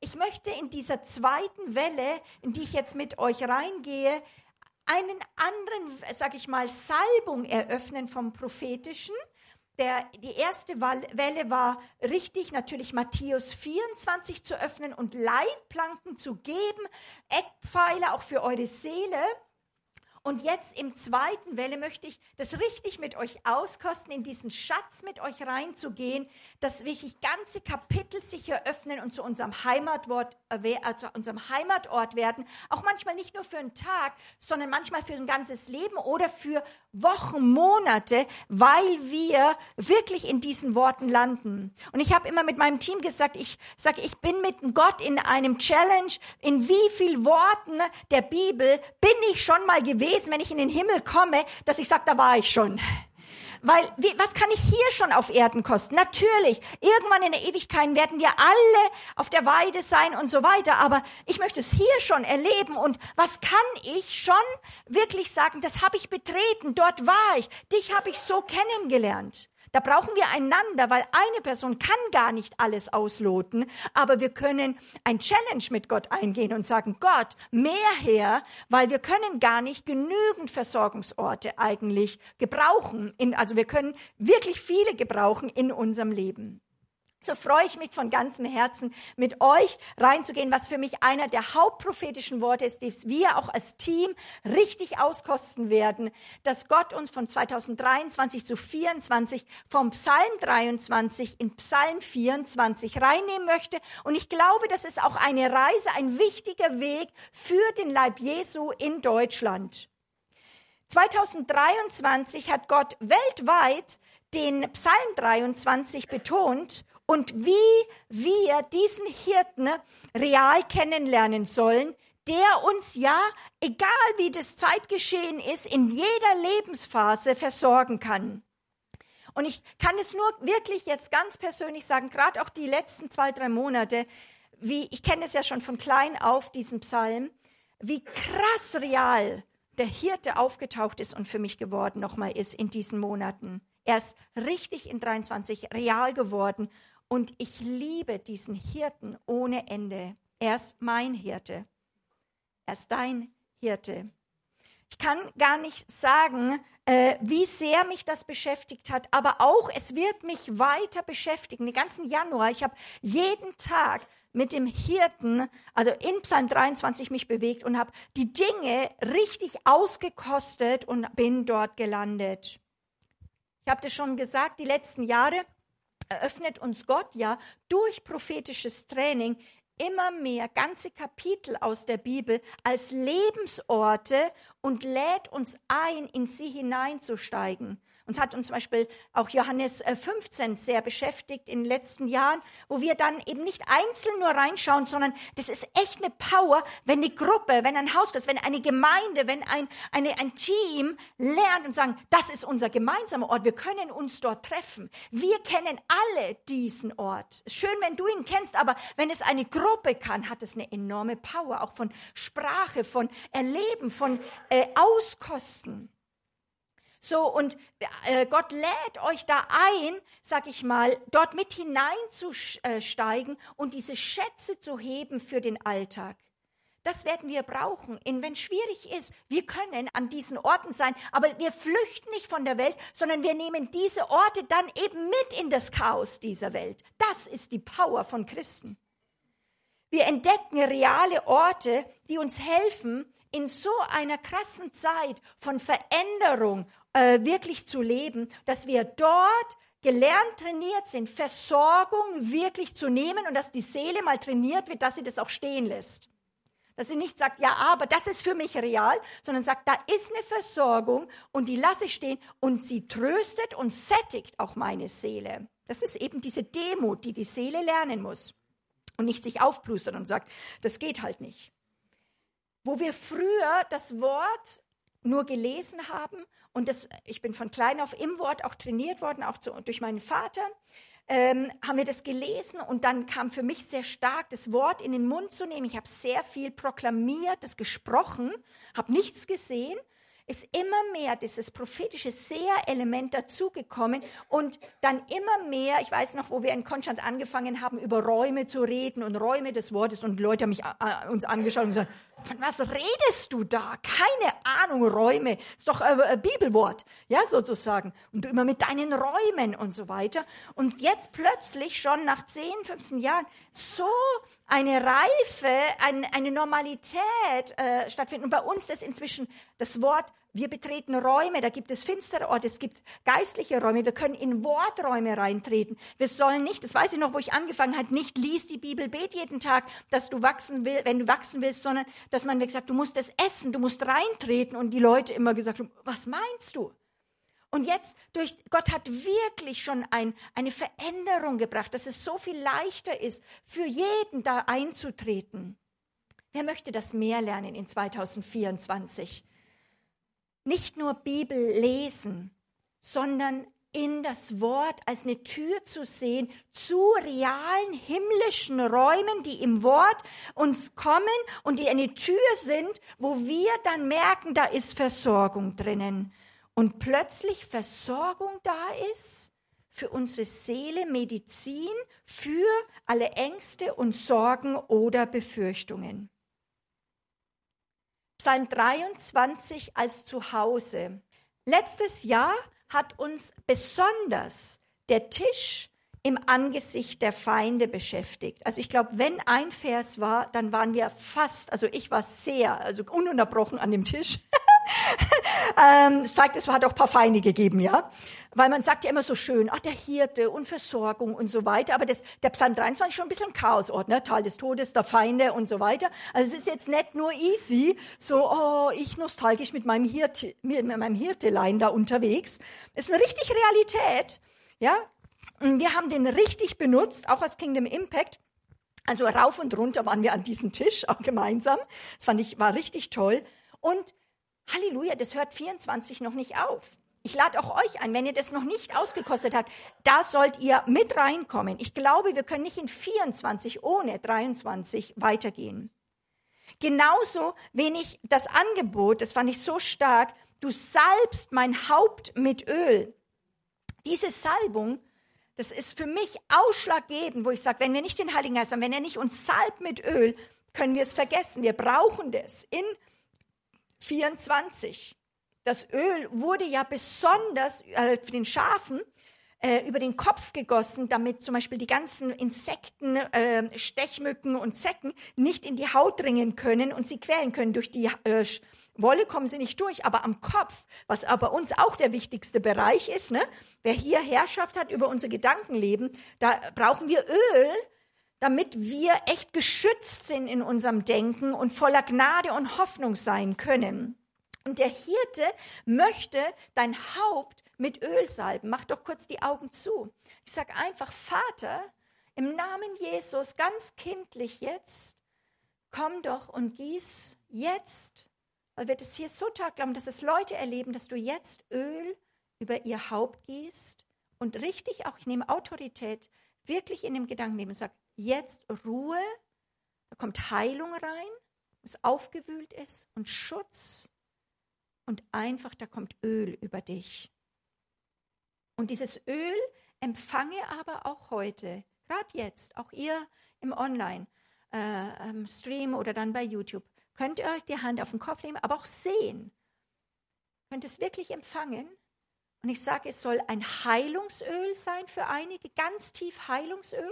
ich möchte in dieser zweiten Welle, in die ich jetzt mit euch reingehe, einen anderen, sag ich mal, Salbung eröffnen vom Prophetischen. Der, die erste Welle war richtig, natürlich Matthäus 24 zu öffnen und Leitplanken zu geben, Eckpfeiler auch für eure Seele. Und jetzt im zweiten Welle möchte ich das richtig mit euch auskosten, in diesen Schatz mit euch reinzugehen, dass wirklich ganze Kapitel sich eröffnen und zu unserem Heimatort, äh, also unserem Heimatort werden. Auch manchmal nicht nur für einen Tag, sondern manchmal für ein ganzes Leben oder für Wochen, Monate, weil wir wirklich in diesen Worten landen. Und ich habe immer mit meinem Team gesagt, ich sage, ich bin mit Gott in einem Challenge. In wie viel Worten der Bibel bin ich schon mal gewesen, wenn ich in den Himmel komme, dass ich sage, da war ich schon. Weil, wie, was kann ich hier schon auf Erden kosten? Natürlich, irgendwann in der Ewigkeit werden wir alle auf der Weide sein und so weiter, aber ich möchte es hier schon erleben und was kann ich schon wirklich sagen, das habe ich betreten, dort war ich, dich habe ich so kennengelernt. Da brauchen wir einander, weil eine Person kann gar nicht alles ausloten, aber wir können ein Challenge mit Gott eingehen und sagen, Gott, mehr her, weil wir können gar nicht genügend Versorgungsorte eigentlich gebrauchen. In, also wir können wirklich viele gebrauchen in unserem Leben. So freue ich mich von ganzem Herzen, mit euch reinzugehen, was für mich einer der hauptprophetischen Worte ist, die wir auch als Team richtig auskosten werden, dass Gott uns von 2023 zu 24 vom Psalm 23 in Psalm 24 reinnehmen möchte. Und ich glaube, das ist auch eine Reise, ein wichtiger Weg für den Leib Jesu in Deutschland. 2023 hat Gott weltweit den Psalm 23 betont und wie wir diesen Hirten real kennenlernen sollen, der uns ja, egal wie das Zeitgeschehen ist, in jeder Lebensphase versorgen kann. Und ich kann es nur wirklich jetzt ganz persönlich sagen, gerade auch die letzten zwei, drei Monate, wie, ich kenne es ja schon von klein auf, diesen Psalm, wie krass real der Hirte aufgetaucht ist und für mich geworden nochmal ist in diesen Monaten. Er ist richtig in 23 real geworden und ich liebe diesen Hirten ohne Ende. Er ist mein Hirte. Er ist dein Hirte. Ich kann gar nicht sagen, äh, wie sehr mich das beschäftigt hat, aber auch es wird mich weiter beschäftigen. Den ganzen Januar, ich habe jeden Tag mit dem Hirten, also in Psalm 23 mich bewegt und habe die Dinge richtig ausgekostet und bin dort gelandet. Ich habe das schon gesagt, die letzten Jahre eröffnet uns Gott ja durch prophetisches Training immer mehr ganze Kapitel aus der Bibel als Lebensorte und lädt uns ein, in sie hineinzusteigen. Uns hat uns zum Beispiel auch Johannes 15 äh, sehr beschäftigt in den letzten Jahren, wo wir dann eben nicht einzeln nur reinschauen, sondern das ist echt eine Power, wenn eine Gruppe, wenn ein Hauskreis, wenn eine Gemeinde, wenn ein, eine, ein Team lernt und sagen, das ist unser gemeinsamer Ort, wir können uns dort treffen. Wir kennen alle diesen Ort. Schön, wenn du ihn kennst, aber wenn es eine Gruppe kann, hat es eine enorme Power, auch von Sprache, von Erleben, von äh, Auskosten. So, und äh, Gott lädt euch da ein, sag ich mal, dort mit hineinzusteigen und diese Schätze zu heben für den Alltag. Das werden wir brauchen. Wenn es schwierig ist, wir können an diesen Orten sein, aber wir flüchten nicht von der Welt, sondern wir nehmen diese Orte dann eben mit in das Chaos dieser Welt. Das ist die Power von Christen. Wir entdecken reale Orte, die uns helfen, in so einer krassen Zeit von Veränderung äh, wirklich zu leben, dass wir dort gelernt, trainiert sind, Versorgung wirklich zu nehmen und dass die Seele mal trainiert wird, dass sie das auch stehen lässt. Dass sie nicht sagt, ja, aber das ist für mich real, sondern sagt, da ist eine Versorgung und die lasse ich stehen und sie tröstet und sättigt auch meine Seele. Das ist eben diese Demut, die die Seele lernen muss und nicht sich aufplustern und sagt, das geht halt nicht. Wo wir früher das Wort nur gelesen haben und das, ich bin von klein auf im Wort auch trainiert worden, auch zu, durch meinen Vater, ähm, haben wir das gelesen und dann kam für mich sehr stark das Wort in den Mund zu nehmen. Ich habe sehr viel proklamiert, das gesprochen, habe nichts gesehen. Ist immer mehr dieses prophetische Seher-Element dazugekommen und dann immer mehr, ich weiß noch, wo wir in Konstanz angefangen haben, über Räume zu reden und Räume des Wortes und Leute haben mich äh, uns angeschaut und gesagt, von was redest du da? Keine Ahnung, Räume. Ist doch ein äh, Bibelwort, ja, sozusagen. Und du immer mit deinen Räumen und so weiter. Und jetzt plötzlich schon nach 10, 15 Jahren so eine Reife, ein, eine Normalität äh, stattfinden. Und bei uns ist inzwischen das Wort wir betreten Räume, da gibt es finstere Orte, es gibt geistliche Räume, wir können in Worträume reintreten. Wir sollen nicht, das weiß ich noch, wo ich angefangen habe, nicht lies die Bibel, bet jeden Tag, dass du wachsen willst, wenn du wachsen willst, sondern dass man gesagt, du musst es essen, du musst reintreten und die Leute immer gesagt haben, was meinst du? Und jetzt durch Gott hat wirklich schon ein, eine Veränderung gebracht, dass es so viel leichter ist, für jeden da einzutreten. Wer möchte das mehr lernen in 2024? Nicht nur Bibel lesen, sondern in das Wort als eine Tür zu sehen zu realen himmlischen Räumen, die im Wort uns kommen und die eine Tür sind, wo wir dann merken, da ist Versorgung drinnen. Und plötzlich Versorgung da ist für unsere Seele, Medizin, für alle Ängste und Sorgen oder Befürchtungen. Psalm 23 als Zuhause. Letztes Jahr hat uns besonders der Tisch im Angesicht der Feinde beschäftigt. Also ich glaube, wenn ein Vers war, dann waren wir fast, also ich war sehr, also ununterbrochen an dem Tisch. ähm, zeigt, es hat auch ein paar Feinde gegeben, ja. Weil man sagt ja immer so schön, ach, der Hirte und Versorgung und so weiter. Aber das, der Psalm 23 ist schon ein bisschen Chaosort, ne? Tal des Todes, der Feinde und so weiter. Also es ist jetzt nicht nur easy, so, oh, ich nostalgisch mit meinem Hirte, mit meinem Hirtelein da unterwegs. Es ist eine richtig Realität, ja. Wir haben den richtig benutzt, auch als Kingdom Impact. Also rauf und runter waren wir an diesem Tisch, auch gemeinsam. Das fand ich, war richtig toll. Und Halleluja, das hört 24 noch nicht auf. Ich lade auch euch ein, wenn ihr das noch nicht ausgekostet habt, da sollt ihr mit reinkommen. Ich glaube, wir können nicht in 24 ohne 23 weitergehen. Genauso wenig das Angebot, das fand ich so stark, du salbst mein Haupt mit Öl. Diese Salbung, das ist für mich ausschlaggebend, wo ich sage, wenn wir nicht den Heiligen Geist haben, wenn er nicht uns salbt mit Öl, können wir es vergessen. Wir brauchen das in 24. Das Öl wurde ja besonders äh, für den Schafen äh, über den Kopf gegossen, damit zum Beispiel die ganzen Insekten, äh, Stechmücken und Zecken nicht in die Haut dringen können und sie quälen können. Durch die äh, Wolle kommen sie nicht durch, aber am Kopf, was aber uns auch der wichtigste Bereich ist, ne? wer hier Herrschaft hat über unser Gedankenleben, da brauchen wir Öl, damit wir echt geschützt sind in unserem Denken und voller Gnade und Hoffnung sein können. Und der Hirte möchte dein Haupt mit Öl salben. Mach doch kurz die Augen zu. Ich sage einfach, Vater, im Namen Jesus, ganz kindlich jetzt, komm doch und gieß jetzt, weil wir das hier so tag glauben, dass es Leute erleben, dass du jetzt Öl über ihr Haupt gießt und richtig auch, ich nehme Autorität, wirklich in dem Gedanken nehmen und sage, jetzt Ruhe, da kommt Heilung rein, was aufgewühlt ist und Schutz und einfach da kommt Öl über dich. Und dieses Öl empfange aber auch heute, gerade jetzt, auch ihr im Online-Stream äh, oder dann bei YouTube, könnt ihr euch die Hand auf den Kopf nehmen, aber auch sehen. Könnt es wirklich empfangen. Und ich sage, es soll ein Heilungsöl sein für einige, ganz tief Heilungsöl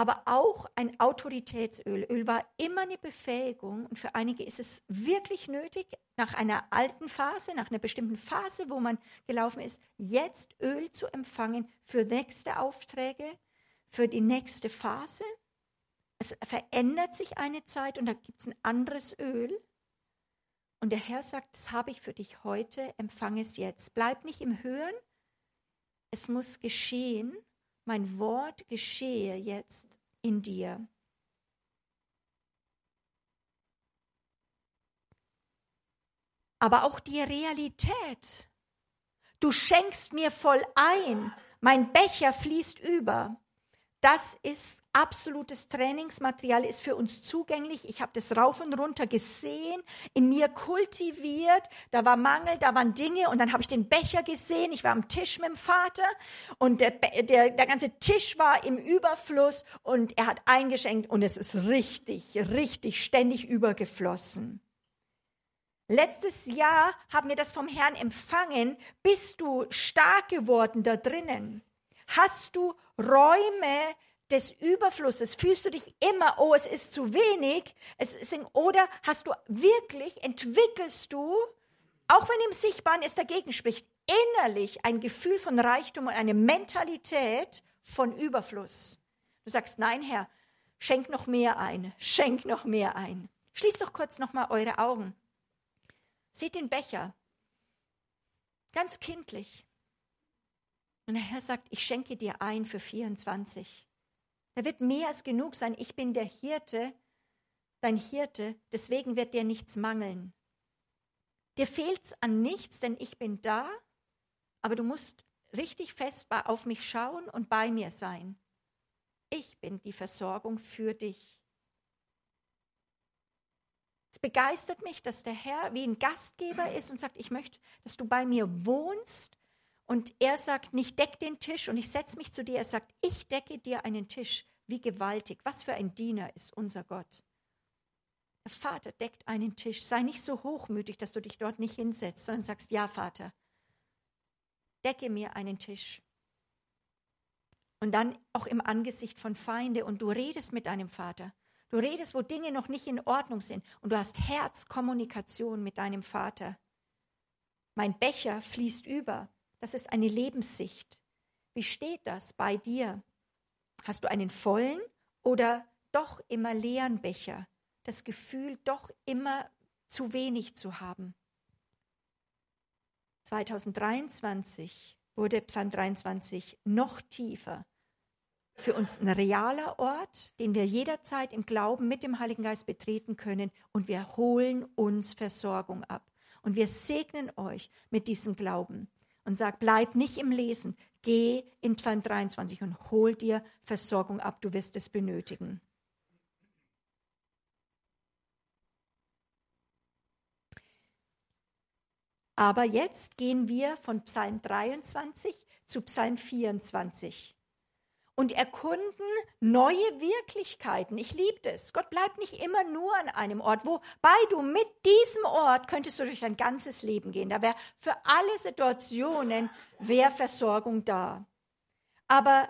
aber auch ein Autoritätsöl. Öl war immer eine Befähigung und für einige ist es wirklich nötig, nach einer alten Phase, nach einer bestimmten Phase, wo man gelaufen ist, jetzt Öl zu empfangen für nächste Aufträge, für die nächste Phase. Es verändert sich eine Zeit und da gibt es ein anderes Öl. Und der Herr sagt, das habe ich für dich heute, empfange es jetzt. Bleib nicht im Hören, es muss geschehen mein Wort geschehe jetzt in dir. Aber auch die Realität. Du schenkst mir voll ein, mein Becher fließt über. Das ist absolutes Trainingsmaterial ist für uns zugänglich. Ich habe das rauf und runter gesehen, in mir kultiviert. Da war Mangel, da waren Dinge und dann habe ich den Becher gesehen. Ich war am Tisch mit dem Vater und der, der, der ganze Tisch war im Überfluss und er hat eingeschenkt und es ist richtig, richtig ständig übergeflossen. Letztes Jahr haben wir das vom Herrn empfangen. Bist du stark geworden da drinnen? Hast du Räume des Überflusses? Fühlst du dich immer, oh, es ist zu wenig? Es ist, oder hast du wirklich, entwickelst du, auch wenn im Sichtbaren es dagegen spricht, innerlich ein Gefühl von Reichtum und eine Mentalität von Überfluss? Du sagst, nein, Herr, schenk noch mehr ein, schenk noch mehr ein. Schließt doch kurz noch mal eure Augen. Seht den Becher. Ganz kindlich. Und der Herr sagt, ich schenke dir ein für 24. Da wird mehr als genug sein. Ich bin der Hirte, dein Hirte, deswegen wird dir nichts mangeln. Dir fehlt's an nichts, denn ich bin da, aber du musst richtig fest auf mich schauen und bei mir sein. Ich bin die Versorgung für dich. Es begeistert mich, dass der Herr wie ein Gastgeber ist und sagt, ich möchte, dass du bei mir wohnst und er sagt nicht, deck den Tisch und ich setze mich zu dir. Er sagt, ich decke dir einen Tisch. Wie gewaltig. Was für ein Diener ist unser Gott. Der Vater deckt einen Tisch. Sei nicht so hochmütig, dass du dich dort nicht hinsetzt, sondern sagst, ja, Vater, decke mir einen Tisch. Und dann auch im Angesicht von Feinde und du redest mit deinem Vater. Du redest, wo Dinge noch nicht in Ordnung sind und du hast Herzkommunikation mit deinem Vater. Mein Becher fließt über. Das ist eine Lebenssicht. Wie steht das bei dir? Hast du einen vollen oder doch immer leeren Becher? Das Gefühl, doch immer zu wenig zu haben. 2023 wurde Psalm 23 noch tiefer. Für uns ein realer Ort, den wir jederzeit im Glauben mit dem Heiligen Geist betreten können und wir holen uns Versorgung ab. Und wir segnen euch mit diesem Glauben und sag, bleib nicht im Lesen, geh in Psalm 23 und hol dir Versorgung ab, du wirst es benötigen. Aber jetzt gehen wir von Psalm 23 zu Psalm 24 und erkunden neue Wirklichkeiten. Ich liebe das. Gott bleibt nicht immer nur an einem Ort, wobei du mit diesem Ort könntest du durch dein ganzes Leben gehen. Da wäre für alle Situationen wäre Versorgung da. Aber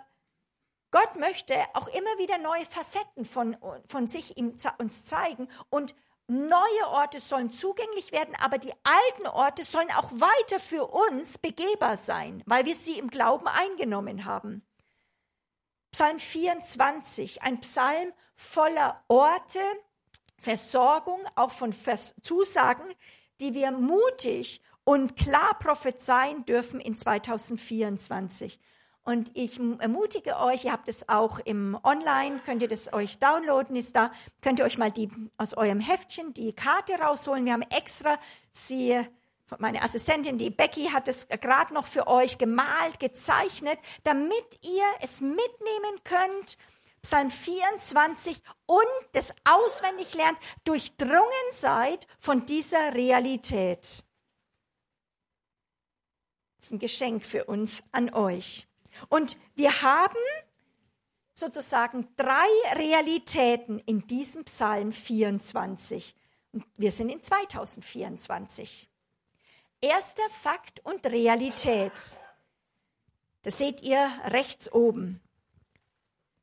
Gott möchte auch immer wieder neue Facetten von, von sich ihm, uns zeigen und neue Orte sollen zugänglich werden, aber die alten Orte sollen auch weiter für uns begehbar sein, weil wir sie im Glauben eingenommen haben. Psalm 24, ein Psalm voller Orte, Versorgung, auch von Vers Zusagen, die wir mutig und klar prophezeien dürfen in 2024. Und ich ermutige euch, ihr habt es auch im Online, könnt ihr das euch downloaden, ist da, könnt ihr euch mal die aus eurem Heftchen die Karte rausholen. Wir haben extra sie meine Assistentin, die Becky, hat es gerade noch für euch gemalt, gezeichnet, damit ihr es mitnehmen könnt. Psalm 24 und das auswendig lernt, durchdrungen seid von dieser Realität. Das ist ein Geschenk für uns an euch. Und wir haben sozusagen drei Realitäten in diesem Psalm 24. Und wir sind in 2024. Erster Fakt und Realität. Das seht ihr rechts oben.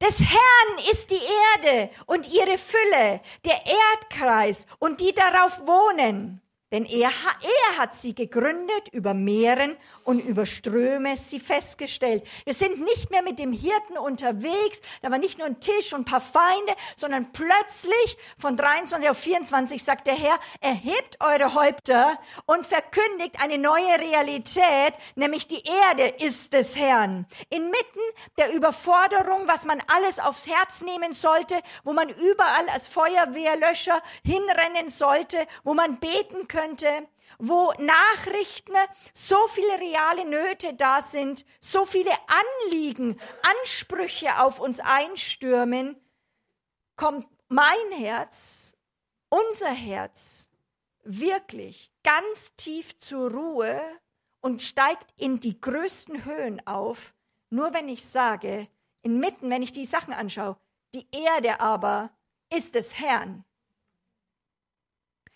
Des Herrn ist die Erde und ihre Fülle, der Erdkreis und die darauf wohnen. Denn er, er hat sie gegründet über Meeren und über Ströme sie festgestellt. Wir sind nicht mehr mit dem Hirten unterwegs. Da war nicht nur ein Tisch und ein paar Feinde, sondern plötzlich von 23 auf 24 sagt der Herr, erhebt eure Häupter und verkündigt eine neue Realität, nämlich die Erde ist des Herrn. Inmitten der Überforderung, was man alles aufs Herz nehmen sollte, wo man überall als Feuerwehrlöscher hinrennen sollte, wo man beten könnte, könnte, wo Nachrichten, so viele reale Nöte da sind, so viele Anliegen, Ansprüche auf uns einstürmen, kommt mein Herz, unser Herz wirklich ganz tief zur Ruhe und steigt in die größten Höhen auf, nur wenn ich sage, inmitten, wenn ich die Sachen anschaue, die Erde aber ist des Herrn.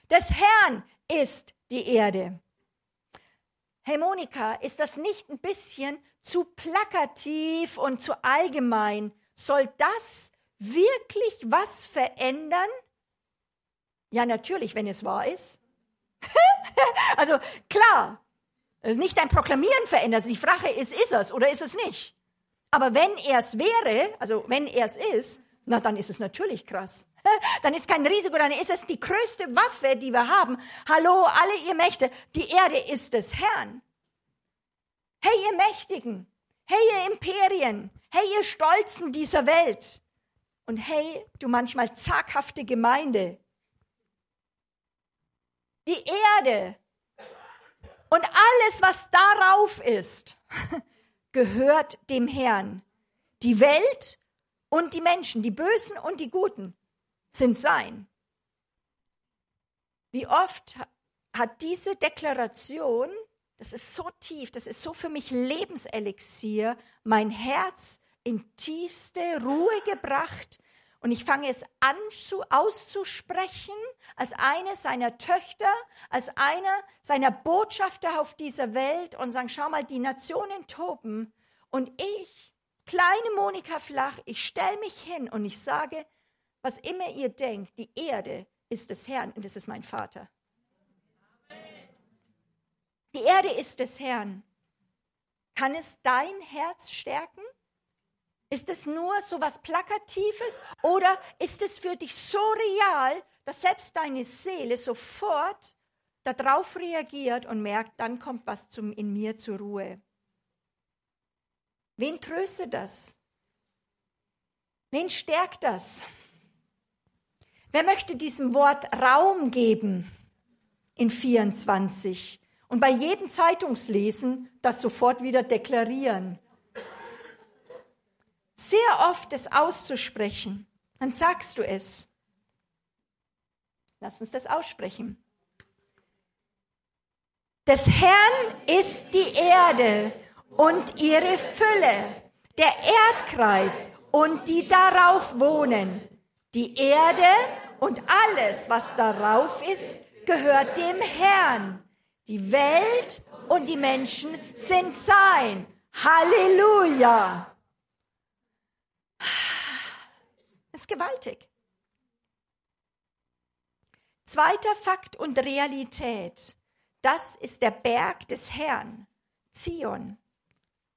Des Herrn ist die Erde. Hey Monika, ist das nicht ein bisschen zu plakativ und zu allgemein? Soll das wirklich was verändern? Ja, natürlich, wenn es wahr ist. also klar, nicht dein Proklamieren verändert. Die Frage ist, ist es oder ist es nicht? Aber wenn er es wäre, also wenn er es ist, na dann ist es natürlich krass. Dann ist kein Risiko, dann ist es die größte Waffe, die wir haben. Hallo, alle ihr Mächte, die Erde ist des Herrn. Hey, ihr Mächtigen, hey, ihr Imperien, hey, ihr Stolzen dieser Welt. Und hey, du manchmal zaghafte Gemeinde. Die Erde und alles, was darauf ist, gehört dem Herrn. Die Welt und die Menschen, die Bösen und die Guten, sind sein. Wie oft hat diese Deklaration, das ist so tief, das ist so für mich Lebenselixier, mein Herz in tiefste Ruhe gebracht, und ich fange es an zu, auszusprechen als eine seiner Töchter, als einer seiner Botschafter auf dieser Welt und sagen, schau mal, die Nationen toben. Und ich, kleine Monika Flach, ich stelle mich hin und ich sage, was immer ihr denkt, die Erde ist des Herrn und es ist mein Vater. Die Erde ist des Herrn. Kann es dein Herz stärken? Ist es nur so was Plakatives oder ist es für dich so real, dass selbst deine Seele sofort darauf reagiert und merkt, dann kommt was zum, in mir zur Ruhe? Wen tröstet das? Wen stärkt das? Wer möchte diesem Wort Raum geben in 24 und bei jedem Zeitungslesen das sofort wieder deklarieren? sehr oft es auszusprechen, dann sagst du es. Lass uns das aussprechen. Des Herrn ist die Erde und ihre Fülle, der Erdkreis und die darauf wohnen. Die Erde und alles, was darauf ist, gehört dem Herrn. Die Welt und die Menschen sind sein. Halleluja! Das ist gewaltig. Zweiter Fakt und Realität. Das ist der Berg des Herrn, Zion.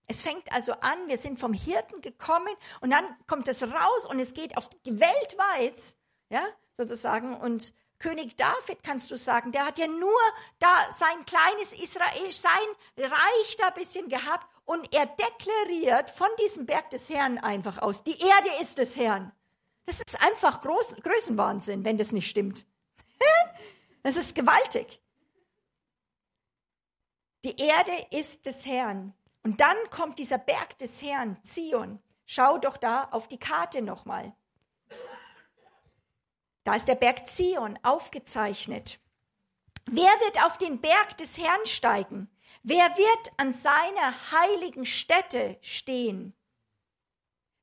Es fängt also an, wir sind vom Hirten gekommen und dann kommt es raus und es geht auf weltweit, ja, sozusagen. Und König David, kannst du sagen, der hat ja nur da sein kleines Israel, sein Reich da ein bisschen gehabt und er deklariert von diesem Berg des Herrn einfach aus, die Erde ist des Herrn. Das ist einfach Groß, Größenwahnsinn, wenn das nicht stimmt. das ist gewaltig. Die Erde ist des Herrn. Und dann kommt dieser Berg des Herrn, Zion. Schau doch da auf die Karte nochmal. Da ist der Berg Zion aufgezeichnet. Wer wird auf den Berg des Herrn steigen? Wer wird an seiner heiligen Stätte stehen?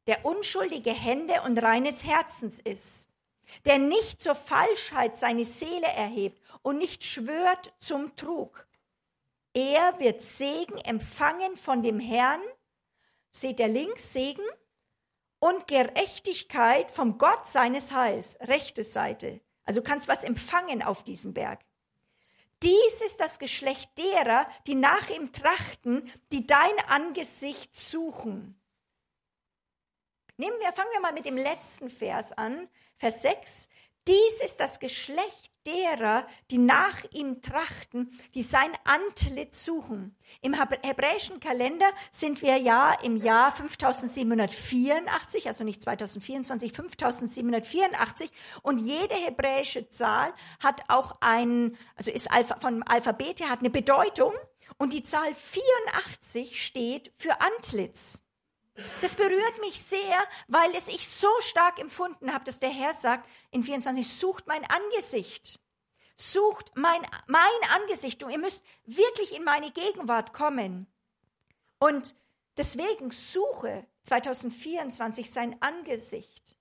Der unschuldige Hände und reines Herzens ist, der nicht zur Falschheit seine Seele erhebt und nicht schwört zum Trug. Er wird Segen empfangen von dem Herrn, seht ihr links Segen, und Gerechtigkeit vom Gott seines Heils, rechte Seite. Also kannst was empfangen auf diesem Berg. Dies ist das Geschlecht derer, die nach ihm trachten, die dein Angesicht suchen. Nehmen wir, fangen wir mal mit dem letzten Vers an, Vers 6. Dies ist das Geschlecht derer, die nach ihm trachten, die sein Antlitz suchen. Im hebräischen Kalender sind wir ja im Jahr 5784, also nicht 2024, 5784 und jede hebräische Zahl hat auch ein, also ist vom Alphabet her, hat eine Bedeutung und die Zahl 84 steht für Antlitz. Das berührt mich sehr, weil es ich so stark empfunden habe, dass der Herr sagt in 24, sucht mein Angesicht. Sucht mein, mein Angesicht. Und ihr müsst wirklich in meine Gegenwart kommen. Und deswegen suche 2024 sein Angesicht.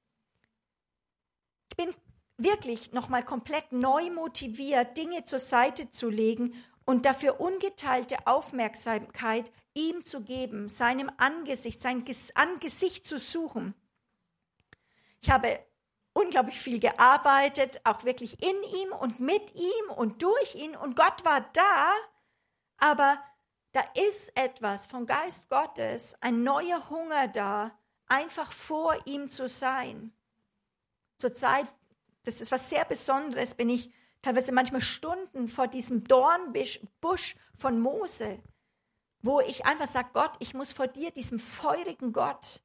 Ich bin wirklich nochmal komplett neu motiviert, Dinge zur Seite zu legen und dafür ungeteilte Aufmerksamkeit ihm zu geben, seinem Angesicht, sein Angesicht zu suchen. Ich habe unglaublich viel gearbeitet, auch wirklich in ihm und mit ihm und durch ihn und Gott war da, aber da ist etwas vom Geist Gottes, ein neuer Hunger da, einfach vor ihm zu sein. Zur Zeit, das ist was sehr Besonderes, bin ich teilweise manchmal Stunden vor diesem Dornbusch von Mose, wo ich einfach sage, Gott, ich muss vor dir, diesem feurigen Gott,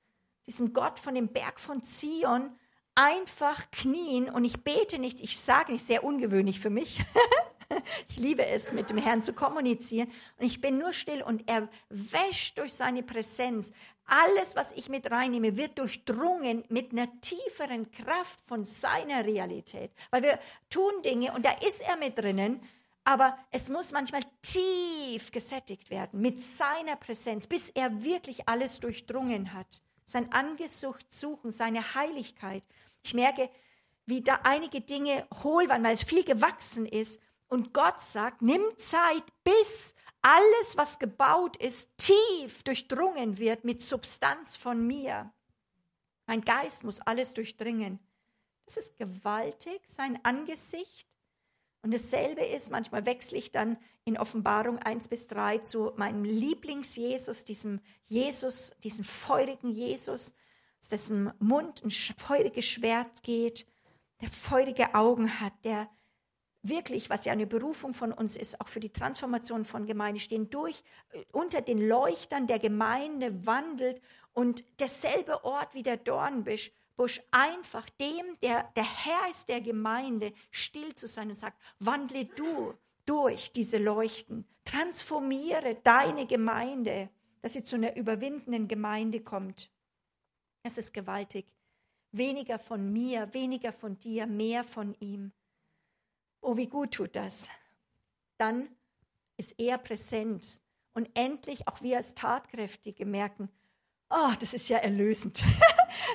diesem Gott von dem Berg von Zion, einfach knien und ich bete nicht, ich sage nicht, sehr ungewöhnlich für mich. ich liebe es, mit dem Herrn zu kommunizieren und ich bin nur still und er wäscht durch seine Präsenz. Alles, was ich mit reinnehme, wird durchdrungen mit einer tieferen Kraft von seiner Realität. Weil wir tun Dinge und da ist er mit drinnen, aber es muss manchmal tief gesättigt werden mit seiner Präsenz, bis er wirklich alles durchdrungen hat. Sein Angesicht suchen, seine Heiligkeit. Ich merke, wie da einige Dinge hohl waren, weil es viel gewachsen ist. Und Gott sagt, nimm Zeit, bis alles, was gebaut ist, tief durchdrungen wird mit Substanz von mir. Mein Geist muss alles durchdringen. Das ist gewaltig, sein Angesicht. Und dasselbe ist, manchmal wechsle ich dann in Offenbarung 1 bis 3 zu meinem Lieblings-Jesus, diesem Jesus, diesem feurigen Jesus, aus dessen Mund ein feuriges Schwert geht, der feurige Augen hat, der wirklich, was ja eine Berufung von uns ist, auch für die Transformation von Gemeinde stehen, durch, äh, unter den Leuchtern der Gemeinde wandelt und derselbe Ort wie der Dornbusch, Busch einfach dem, der der Herr ist der Gemeinde, still zu sein und sagt, wandle du durch diese Leuchten, transformiere deine Gemeinde, dass sie zu einer überwindenden Gemeinde kommt. Es ist gewaltig. Weniger von mir, weniger von dir, mehr von ihm. Oh, wie gut tut das. Dann ist er präsent. Und endlich auch wir als Tatkräftige merken, oh, das ist ja erlösend.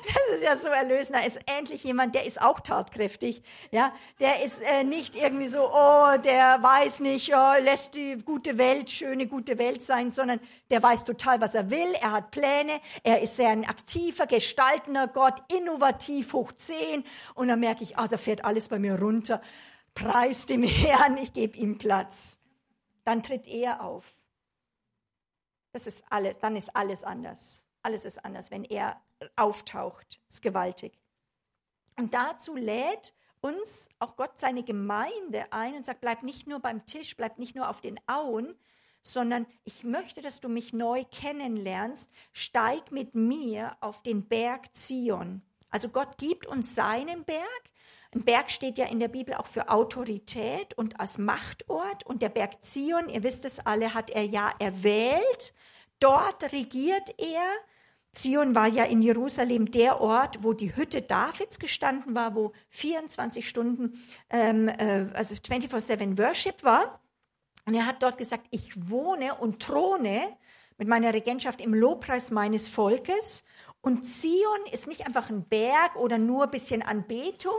Das ist ja so erlösend. Da ist endlich jemand, der ist auch tatkräftig. Ja, der ist äh, nicht irgendwie so, oh, der weiß nicht, oh, lässt die gute Welt, schöne gute Welt sein, sondern der weiß total, was er will. Er hat Pläne. Er ist sehr ein aktiver, gestaltender Gott, innovativ, hoch zehn. Und dann merke ich, ah, da fährt alles bei mir runter. Preis dem Herrn, ich gebe ihm Platz. Dann tritt er auf. Das ist alles, dann ist alles anders. Alles ist anders, wenn er auftaucht. Ist gewaltig. Und dazu lädt uns auch Gott seine Gemeinde ein und sagt, bleib nicht nur beim Tisch, bleib nicht nur auf den Auen, sondern ich möchte, dass du mich neu kennenlernst. Steig mit mir auf den Berg Zion. Also Gott gibt uns seinen Berg. Ein Berg steht ja in der Bibel auch für Autorität und als Machtort. Und der Berg Zion, ihr wisst es alle, hat er ja erwählt. Dort regiert er Zion war ja in Jerusalem der Ort, wo die Hütte Davids gestanden war, wo 24 Stunden, ähm, äh, also 24-7 Worship war. Und er hat dort gesagt, ich wohne und throne mit meiner Regentschaft im Lobpreis meines Volkes. Und Zion ist nicht einfach ein Berg oder nur ein bisschen Anbetung,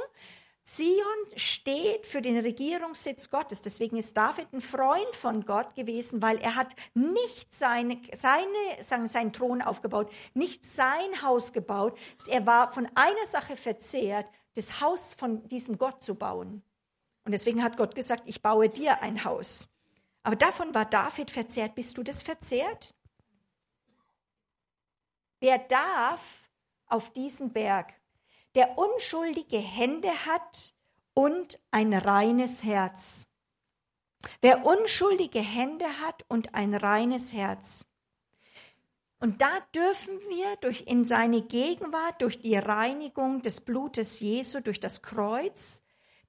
Zion steht für den Regierungssitz Gottes. Deswegen ist David ein Freund von Gott gewesen, weil er hat nicht seine, seine, sagen, seinen Thron aufgebaut, nicht sein Haus gebaut. Er war von einer Sache verzehrt, das Haus von diesem Gott zu bauen. Und deswegen hat Gott gesagt, ich baue dir ein Haus. Aber davon war David verzehrt. Bist du das verzehrt? Wer darf auf diesen Berg der unschuldige Hände hat und ein reines Herz. Wer unschuldige Hände hat und ein reines Herz. Und da dürfen wir durch in seine Gegenwart, durch die Reinigung des Blutes Jesu, durch das Kreuz,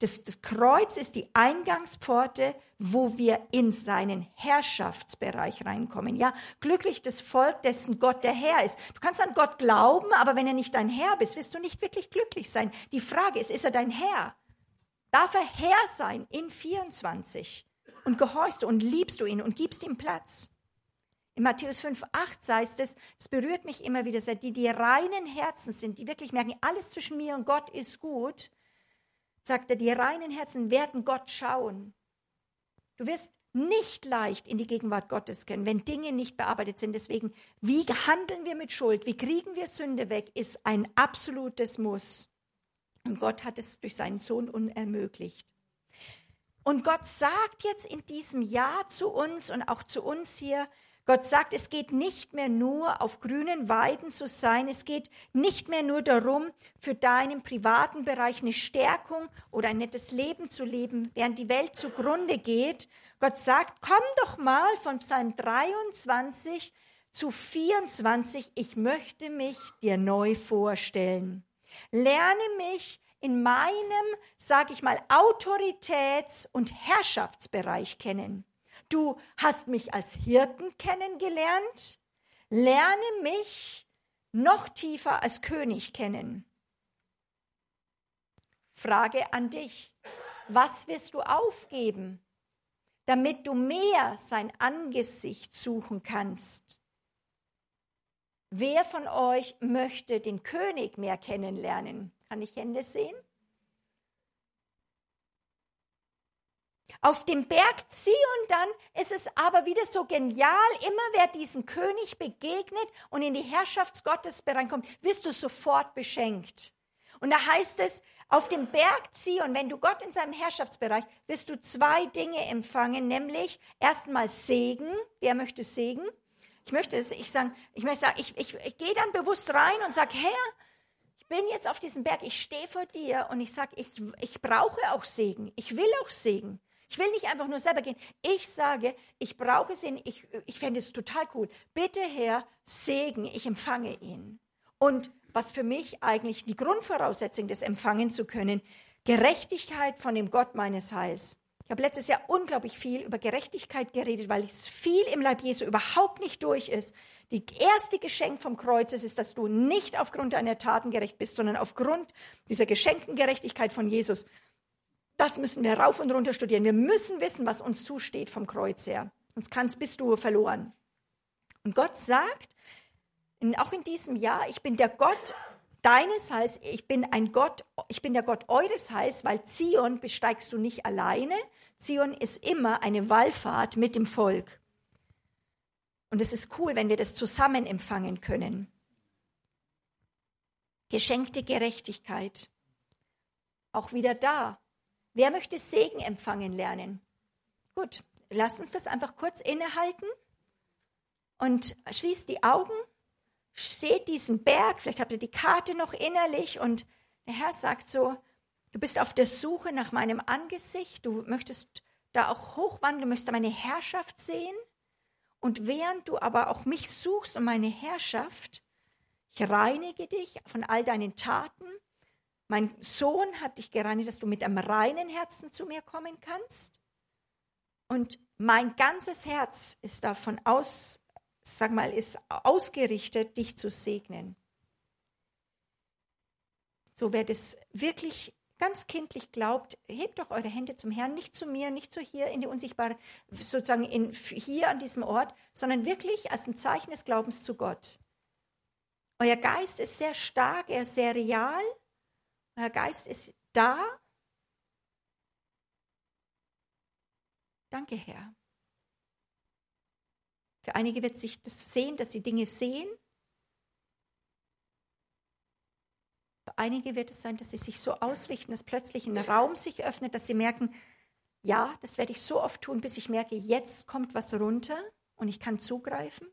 das, das Kreuz ist die Eingangspforte, wo wir in seinen Herrschaftsbereich reinkommen. Ja, glücklich das Volk, dessen Gott der Herr ist. Du kannst an Gott glauben, aber wenn er nicht dein Herr bist, wirst du nicht wirklich glücklich sein. Die Frage ist, ist er dein Herr? Darf er Herr sein in 24? Und gehorchst du und liebst du ihn und gibst ihm Platz? In Matthäus 5, 8 heißt es, es berührt mich immer wieder, die, die reinen Herzen sind, die wirklich merken, alles zwischen mir und Gott ist gut, sagt er, die reinen Herzen werden Gott schauen. Du wirst nicht leicht in die Gegenwart Gottes können, wenn Dinge nicht bearbeitet sind. Deswegen, wie handeln wir mit Schuld? Wie kriegen wir Sünde weg? Ist ein absolutes Muss. Und Gott hat es durch seinen Sohn unermöglicht. Und Gott sagt jetzt in diesem Jahr zu uns und auch zu uns hier, Gott sagt, es geht nicht mehr nur auf grünen Weiden zu sein, es geht nicht mehr nur darum, für deinen privaten Bereich eine Stärkung oder ein nettes Leben zu leben, während die Welt zugrunde geht. Gott sagt, komm doch mal von Psalm 23 zu 24, ich möchte mich dir neu vorstellen. Lerne mich in meinem, sage ich mal, Autoritäts- und Herrschaftsbereich kennen. Du hast mich als Hirten kennengelernt. Lerne mich noch tiefer als König kennen. Frage an dich. Was wirst du aufgeben, damit du mehr sein Angesicht suchen kannst? Wer von euch möchte den König mehr kennenlernen? Kann ich Hände sehen? Auf dem Berg Zion dann ist es aber wieder so genial, immer wer diesem König begegnet und in die Herrschaftsgottes reinkommt, wirst du sofort beschenkt. Und da heißt es, auf dem Berg Zion, wenn du Gott in seinem Herrschaftsbereich, wirst du zwei Dinge empfangen, nämlich erstmal Segen. Wer möchte Segen? Ich möchte es, ich sagen, ich möchte sagen, ich, ich, ich gehe dann bewusst rein und sage, Herr, ich bin jetzt auf diesem Berg, ich stehe vor dir und ich sage, ich, ich brauche auch Segen. Ich will auch Segen. Ich will nicht einfach nur selber gehen. Ich sage, ich brauche Segen. Ich, ich fände es total cool. Bitte, Herr, Segen. Ich empfange ihn. Und was für mich eigentlich die Grundvoraussetzung des Empfangen zu können, Gerechtigkeit von dem Gott meines Heils. Ich habe letztes Jahr unglaublich viel über Gerechtigkeit geredet, weil es viel im Leib Jesu überhaupt nicht durch ist. Die erste Geschenk vom Kreuz ist, dass du nicht aufgrund deiner Taten gerecht bist, sondern aufgrund dieser geschenkten Gerechtigkeit von Jesus. Das müssen wir rauf und runter studieren. Wir müssen wissen, was uns zusteht vom Kreuz her. Sonst kannst, bist du verloren. Und Gott sagt, auch in diesem Jahr, ich bin der Gott deines Heils, ich bin ein Gott, ich bin der Gott eures Heils, weil Zion besteigst du nicht alleine. Zion ist immer eine Wallfahrt mit dem Volk. Und es ist cool, wenn wir das zusammen empfangen können. Geschenkte Gerechtigkeit. Auch wieder da. Wer möchte Segen empfangen lernen? Gut, lasst uns das einfach kurz innehalten und schließt die Augen, seht diesen Berg, vielleicht habt ihr die Karte noch innerlich und der Herr sagt so, du bist auf der Suche nach meinem Angesicht, du möchtest da auch hochwandern, du möchtest meine Herrschaft sehen und während du aber auch mich suchst und meine Herrschaft, ich reinige dich von all deinen Taten, mein Sohn hat dich gereinigt, dass du mit einem reinen Herzen zu mir kommen kannst. Und mein ganzes Herz ist davon aus, sag mal, ist ausgerichtet, dich zu segnen. So, wer das wirklich ganz kindlich glaubt, hebt doch eure Hände zum Herrn, nicht zu mir, nicht zu hier in die unsichtbare, sozusagen in, hier an diesem Ort, sondern wirklich als ein Zeichen des Glaubens zu Gott. Euer Geist ist sehr stark, er ist sehr real euer Geist ist da. Danke, Herr. Für einige wird sich das sehen, dass sie Dinge sehen. Für einige wird es sein, dass sie sich so ausrichten, dass plötzlich ein Raum sich öffnet, dass sie merken, ja, das werde ich so oft tun, bis ich merke, jetzt kommt was runter und ich kann zugreifen.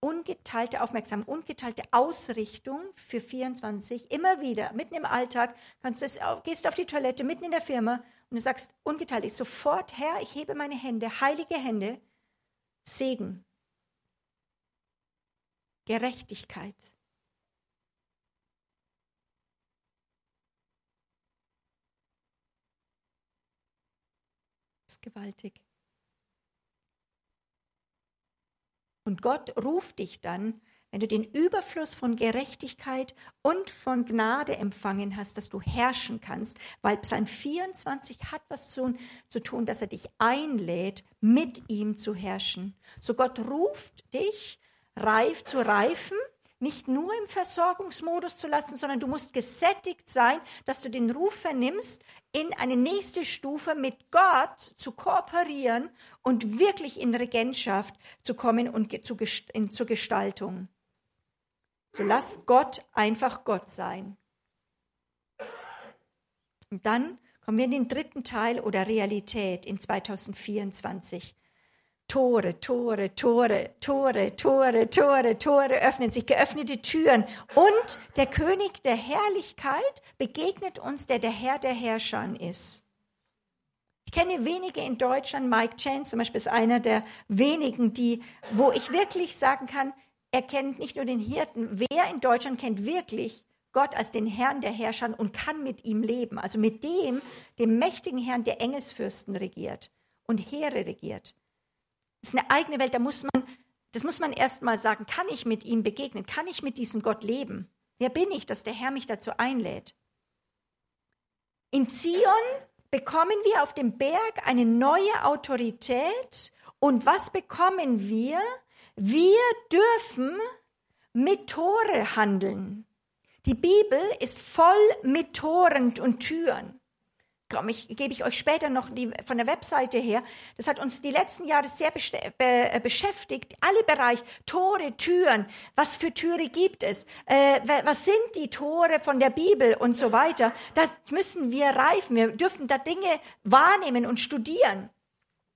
Ungeteilte Aufmerksamkeit, ungeteilte Ausrichtung für 24, immer wieder, mitten im Alltag, kannst das, gehst auf die Toilette, mitten in der Firma und du sagst ungeteilt, ich sofort, Herr, ich hebe meine Hände, heilige Hände, Segen, Gerechtigkeit. Das ist gewaltig. Und Gott ruft dich dann, wenn du den Überfluss von Gerechtigkeit und von Gnade empfangen hast, dass du herrschen kannst, weil Psalm 24 hat was zu, zu tun, dass er dich einlädt, mit ihm zu herrschen. So Gott ruft dich, reif zu reifen, nicht nur im Versorgungsmodus zu lassen, sondern du musst gesättigt sein, dass du den Ruf vernimmst, in eine nächste Stufe mit Gott zu kooperieren und wirklich in Regentschaft zu kommen und zu, in, zur Gestaltung. So lass Gott einfach Gott sein. Und dann kommen wir in den dritten Teil oder Realität in 2024. Tore, Tore, Tore, Tore, Tore, Tore, Tore öffnen sich, geöffnete Türen. Und der König der Herrlichkeit begegnet uns, der der Herr der Herrscher ist. Ich kenne wenige in Deutschland, Mike Chance zum Beispiel ist einer der wenigen, die, wo ich wirklich sagen kann, er kennt nicht nur den Hirten, wer in Deutschland kennt wirklich Gott als den Herrn der Herrscher und kann mit ihm leben, also mit dem, dem mächtigen Herrn, der Engelsfürsten regiert und Heere regiert. Das ist eine eigene Welt, da muss man, das muss man erst mal sagen, kann ich mit ihm begegnen? Kann ich mit diesem Gott leben? Wer bin ich, dass der Herr mich dazu einlädt? In Zion bekommen wir auf dem Berg eine neue Autorität. Und was bekommen wir? Wir dürfen mit Tore handeln. Die Bibel ist voll mit Toren und Türen komm, ich, gebe ich euch später noch die, von der Webseite her. Das hat uns die letzten Jahre sehr be äh, beschäftigt. Alle Bereiche, Tore, Türen. Was für Türe gibt es? Äh, was sind die Tore von der Bibel und so weiter? Das müssen wir reifen. Wir dürfen da Dinge wahrnehmen und studieren,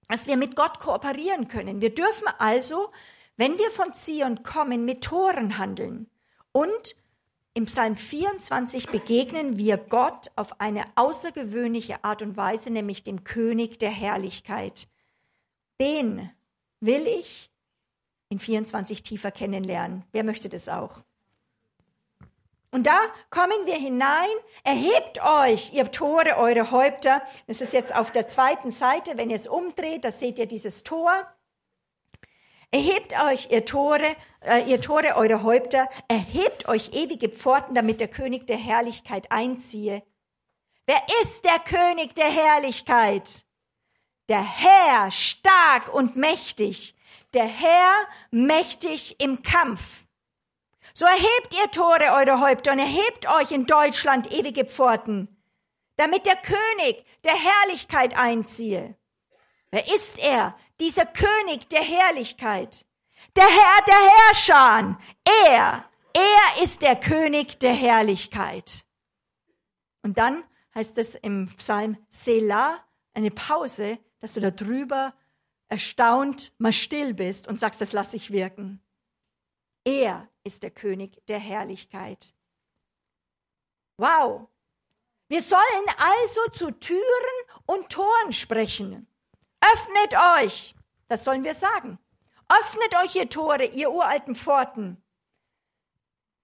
dass wir mit Gott kooperieren können. Wir dürfen also, wenn wir von Zion kommen, mit Toren handeln und im Psalm 24 begegnen wir Gott auf eine außergewöhnliche Art und Weise, nämlich dem König der Herrlichkeit. Den will ich in 24 tiefer kennenlernen. Wer möchte das auch? Und da kommen wir hinein. Erhebt euch, ihr Tore, eure Häupter. Das ist jetzt auf der zweiten Seite. Wenn ihr es umdreht, da seht ihr dieses Tor. Erhebt euch, ihr Tore, äh, ihr Tore, eure Häupter, erhebt euch ewige Pforten, damit der König der Herrlichkeit einziehe. Wer ist der König der Herrlichkeit? Der Herr, stark und mächtig, der Herr, mächtig im Kampf. So erhebt ihr Tore, eure Häupter, und erhebt euch in Deutschland ewige Pforten, damit der König der Herrlichkeit einziehe. Wer ist er? Dieser König der Herrlichkeit, der Herr der Herrscher, er, er ist der König der Herrlichkeit. Und dann heißt es im Psalm Selah, eine Pause, dass du da drüber erstaunt mal still bist und sagst, das lasse ich wirken. Er ist der König der Herrlichkeit. Wow. Wir sollen also zu Türen und Toren sprechen. Öffnet euch. Das sollen wir sagen. Öffnet euch ihr Tore, ihr uralten Pforten.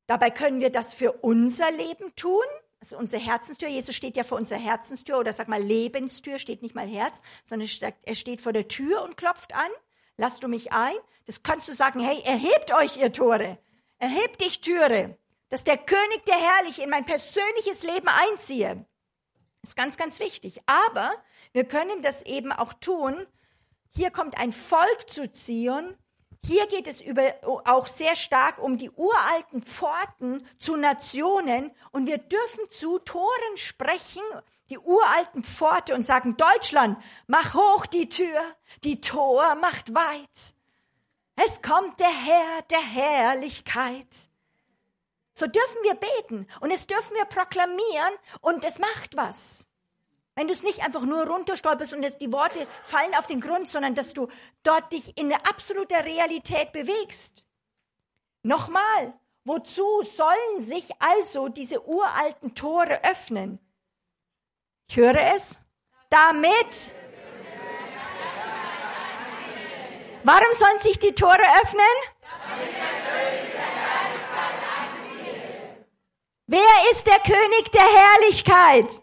Dabei können wir das für unser Leben tun. Also unsere Herzenstür. Jesus steht ja vor unserer Herzenstür oder sag mal Lebenstür, steht nicht mal Herz, sondern er steht vor der Tür und klopft an. Lass du mich ein? Das kannst du sagen, hey, erhebt euch ihr Tore. Erhebt dich Türe, dass der König der Herrlich in mein persönliches Leben einziehe. Ist ganz, ganz wichtig. Aber wir können das eben auch tun. Hier kommt ein Volk zu Zion. Hier geht es über, auch sehr stark um die uralten Pforten zu Nationen. Und wir dürfen zu Toren sprechen, die uralten Pforte und sagen, Deutschland, mach hoch die Tür, die Tor macht weit. Es kommt der Herr der Herrlichkeit. So dürfen wir beten und es dürfen wir proklamieren und es macht was. Wenn du es nicht einfach nur runterstolperst und die Worte fallen auf den Grund, sondern dass du dort dich in absoluter Realität bewegst. Nochmal, wozu sollen sich also diese uralten Tore öffnen? Ich höre es. Damit. Warum sollen sich die Tore öffnen? Wer ist der König der Herrlichkeit?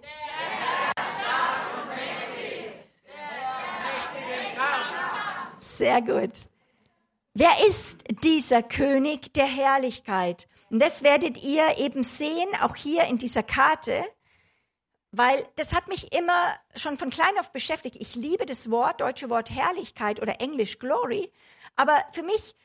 Sehr gut. Wer ist dieser König der Herrlichkeit? Und das werdet ihr eben sehen, auch hier in dieser Karte, weil das hat mich immer schon von klein auf beschäftigt. Ich liebe das Wort, deutsche Wort Herrlichkeit oder Englisch Glory, aber für mich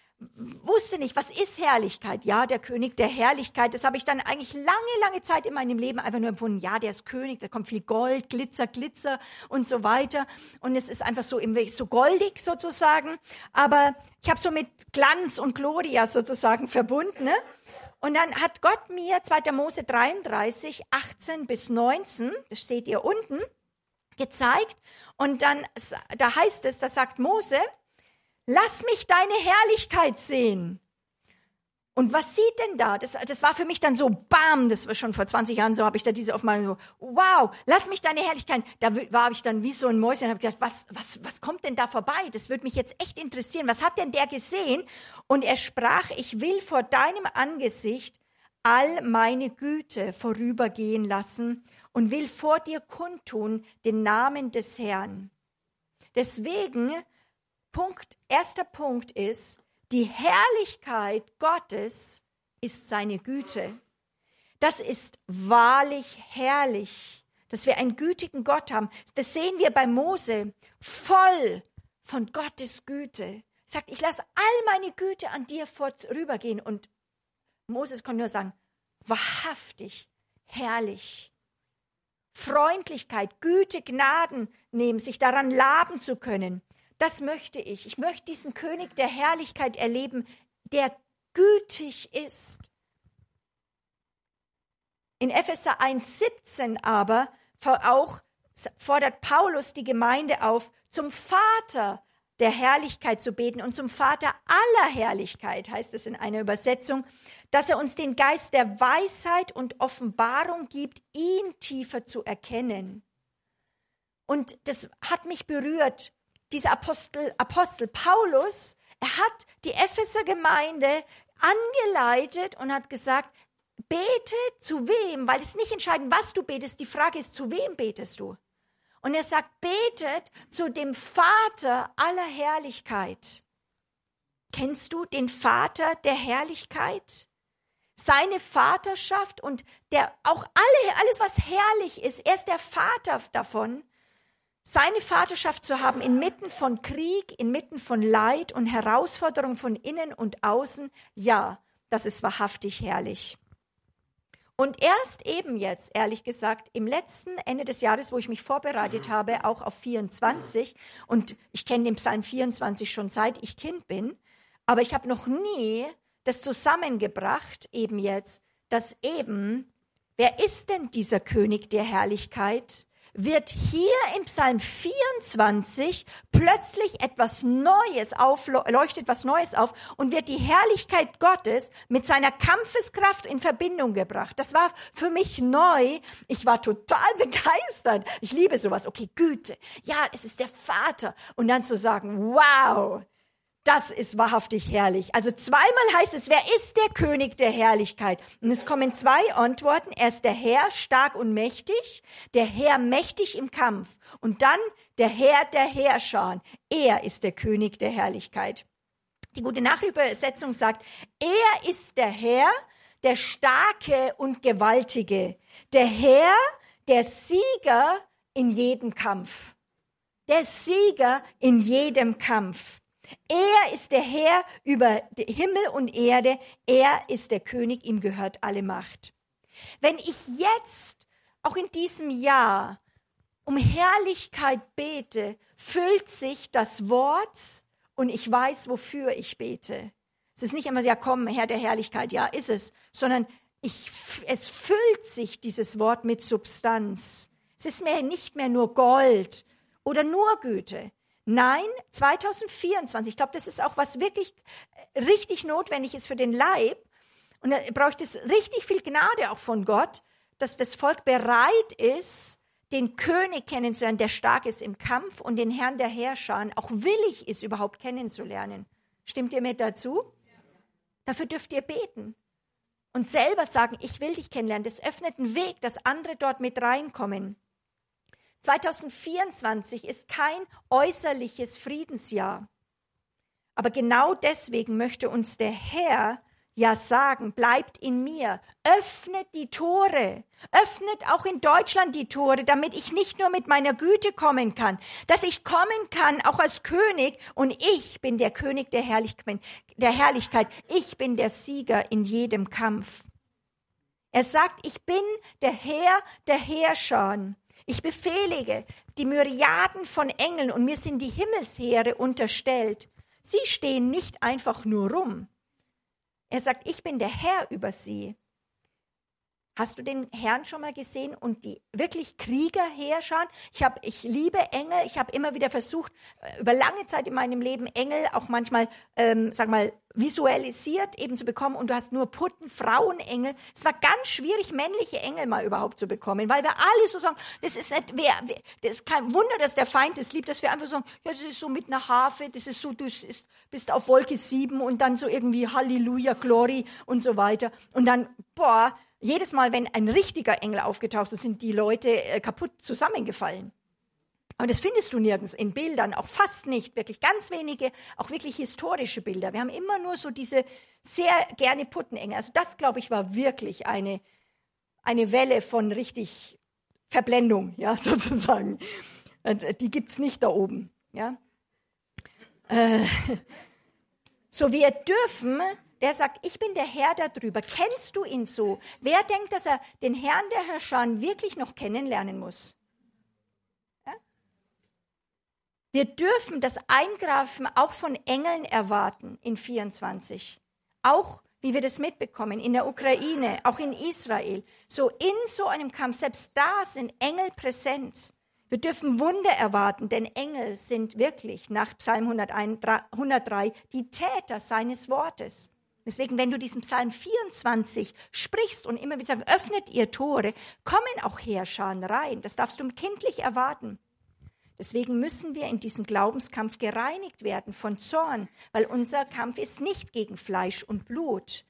wusste nicht, was ist Herrlichkeit? Ja, der König der Herrlichkeit. Das habe ich dann eigentlich lange, lange Zeit in meinem Leben einfach nur empfunden. Ja, der ist König, da kommt viel Gold, Glitzer, Glitzer und so weiter. Und es ist einfach so, so goldig sozusagen. Aber ich habe so mit Glanz und Gloria sozusagen verbunden. Ne? Und dann hat Gott mir 2. Mose 33, 18 bis 19, das seht ihr unten, gezeigt. Und dann, da heißt es, da sagt Mose, lass mich deine Herrlichkeit sehen. Und was sieht denn da? Das, das war für mich dann so, bam, das war schon vor 20 Jahren so, habe ich da diese Aufmachung so, wow, lass mich deine Herrlichkeit. Da war ich dann wie so ein Mäuschen und habe gedacht, was, was, was kommt denn da vorbei? Das würde mich jetzt echt interessieren. Was hat denn der gesehen? Und er sprach, ich will vor deinem Angesicht all meine Güte vorübergehen lassen und will vor dir kundtun den Namen des Herrn. Deswegen Punkt, erster Punkt ist, die Herrlichkeit Gottes ist seine Güte. Das ist wahrlich herrlich, dass wir einen gütigen Gott haben. Das sehen wir bei Mose, voll von Gottes Güte. Sagt, ich lasse all meine Güte an dir vorübergehen. Und Moses kann nur sagen, wahrhaftig, herrlich. Freundlichkeit, Güte, Gnaden nehmen, sich daran laben zu können. Das möchte ich. Ich möchte diesen König der Herrlichkeit erleben, der gütig ist. In Epheser 1,17 aber auch fordert Paulus die Gemeinde auf, zum Vater der Herrlichkeit zu beten und zum Vater aller Herrlichkeit, heißt es in einer Übersetzung, dass er uns den Geist der Weisheit und Offenbarung gibt, ihn tiefer zu erkennen. Und das hat mich berührt, dieser Apostel, Apostel Paulus, er hat die Epheser Gemeinde angeleitet und hat gesagt, bete zu wem, weil es nicht entscheidend, was du betest, die Frage ist, zu wem betest du? Und er sagt, betet zu dem Vater aller Herrlichkeit. Kennst du den Vater der Herrlichkeit? Seine Vaterschaft und der auch alle, alles, was herrlich ist, er ist der Vater davon seine Vaterschaft zu haben inmitten von Krieg, inmitten von Leid und Herausforderungen von innen und außen, ja, das ist wahrhaftig herrlich. Und erst eben jetzt, ehrlich gesagt, im letzten Ende des Jahres, wo ich mich vorbereitet habe, auch auf 24, und ich kenne den Psalm 24 schon seit ich Kind bin, aber ich habe noch nie das zusammengebracht, eben jetzt, dass eben, wer ist denn dieser König der Herrlichkeit? Wird hier im Psalm 24 plötzlich etwas Neues auf, leuchtet was Neues auf und wird die Herrlichkeit Gottes mit seiner Kampfeskraft in Verbindung gebracht. Das war für mich neu. Ich war total begeistert. Ich liebe sowas. Okay, Güte. Ja, es ist der Vater. Und dann zu sagen, wow, das ist wahrhaftig herrlich. Also zweimal heißt es, wer ist der König der Herrlichkeit? Und es kommen zwei Antworten. Er ist der Herr, stark und mächtig, der Herr mächtig im Kampf und dann der Herr der Herrscher. Er ist der König der Herrlichkeit. Die gute Nachübersetzung sagt, er ist der Herr, der Starke und Gewaltige, der Herr, der Sieger in jedem Kampf. Der Sieger in jedem Kampf. Er ist der Herr über Himmel und Erde. Er ist der König. Ihm gehört alle Macht. Wenn ich jetzt, auch in diesem Jahr, um Herrlichkeit bete, füllt sich das Wort und ich weiß, wofür ich bete. Es ist nicht immer, ja komm, Herr der Herrlichkeit, ja, ist es, sondern ich, es füllt sich dieses Wort mit Substanz. Es ist mehr, nicht mehr nur Gold oder nur Güte. Nein, 2024. Ich glaube, das ist auch was wirklich äh, richtig notwendig ist für den Leib. Und da braucht es richtig viel Gnade auch von Gott, dass das Volk bereit ist, den König kennenzulernen, der stark ist im Kampf und den Herrn der Herrscher auch willig ist, überhaupt kennenzulernen. Stimmt ihr mit dazu? Dafür dürft ihr beten und selber sagen, ich will dich kennenlernen. Das öffnet einen Weg, dass andere dort mit reinkommen. 2024 ist kein äußerliches Friedensjahr. Aber genau deswegen möchte uns der Herr ja sagen, bleibt in mir, öffnet die Tore, öffnet auch in Deutschland die Tore, damit ich nicht nur mit meiner Güte kommen kann, dass ich kommen kann, auch als König, und ich bin der König der Herrlichkeit, der Herrlichkeit, ich bin der Sieger in jedem Kampf. Er sagt, ich bin der Herr der Herrscher. Ich befehlige die Myriaden von Engeln und mir sind die Himmelsheere unterstellt. Sie stehen nicht einfach nur rum. Er sagt, ich bin der Herr über sie. Hast du den Herrn schon mal gesehen und die wirklich Krieger herschauen? Ich habe, ich liebe Engel. Ich habe immer wieder versucht, äh, über lange Zeit in meinem Leben Engel auch manchmal, ähm, sag mal, visualisiert eben zu bekommen. Und du hast nur Putten, Frauenengel. Es war ganz schwierig, männliche Engel mal überhaupt zu bekommen, weil wir alle so sagen, das ist nicht, wer, wer, das ist kein Wunder, dass der Feind es liebt, dass wir einfach sagen, ja, das ist so mit einer Harfe, das ist so, du bist auf Wolke sieben und dann so irgendwie Halleluja, Glory und so weiter. Und dann, boah, jedes Mal, wenn ein richtiger Engel aufgetaucht ist, sind die Leute äh, kaputt zusammengefallen. Aber das findest du nirgends in Bildern, auch fast nicht, wirklich ganz wenige, auch wirklich historische Bilder. Wir haben immer nur so diese sehr gerne Puttenengel. Also das, glaube ich, war wirklich eine, eine Welle von richtig Verblendung, ja, sozusagen. Äh, die gibt's nicht da oben, ja. Äh, so, wir dürfen der sagt, ich bin der Herr darüber. Kennst du ihn so? Wer denkt, dass er den Herrn der Herrscher wirklich noch kennenlernen muss? Ja? Wir dürfen das Eingreifen auch von Engeln erwarten in 24. Auch wie wir das mitbekommen in der Ukraine, auch in Israel. So in so einem Kampf, selbst da sind Engel präsent. Wir dürfen Wunder erwarten, denn Engel sind wirklich nach Psalm 103 die Täter seines Wortes. Deswegen, wenn du diesen Psalm 24 sprichst und immer wieder sagst, öffnet ihr Tore, kommen auch Heerscharen rein. Das darfst du kindlich erwarten. Deswegen müssen wir in diesem Glaubenskampf gereinigt werden von Zorn, weil unser Kampf ist nicht gegen Fleisch und Blut.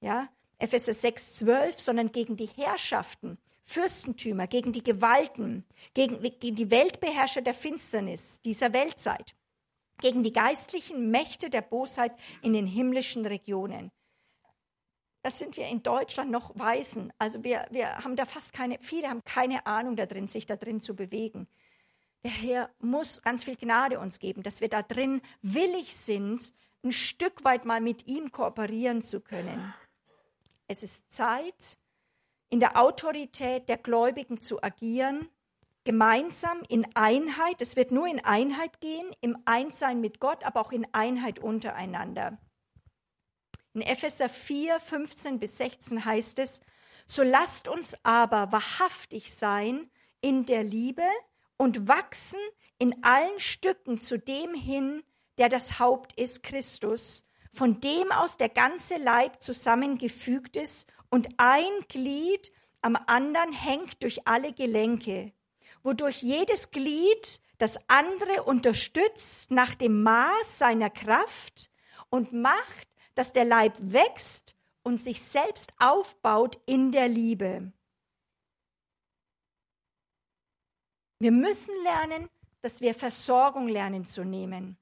Ja, Epheser 6, 12, sondern gegen die Herrschaften, Fürstentümer, gegen die Gewalten, gegen, gegen die Weltbeherrscher der Finsternis dieser Weltzeit gegen die geistlichen Mächte der Bosheit in den himmlischen Regionen. Das sind wir in Deutschland noch Weißen. Also wir, wir haben da fast keine, viele haben keine Ahnung da drin, sich da drin zu bewegen. Der Herr muss ganz viel Gnade uns geben, dass wir da drin willig sind, ein Stück weit mal mit ihm kooperieren zu können. Es ist Zeit, in der Autorität der Gläubigen zu agieren gemeinsam in Einheit. Es wird nur in Einheit gehen, im Einssein mit Gott, aber auch in Einheit untereinander. In Epheser 4, 15 bis 16 heißt es, so lasst uns aber wahrhaftig sein in der Liebe und wachsen in allen Stücken zu dem hin, der das Haupt ist, Christus, von dem aus der ganze Leib zusammengefügt ist und ein Glied am anderen hängt durch alle Gelenke wodurch jedes Glied das andere unterstützt nach dem Maß seiner Kraft und macht, dass der Leib wächst und sich selbst aufbaut in der Liebe. Wir müssen lernen, dass wir Versorgung lernen zu nehmen.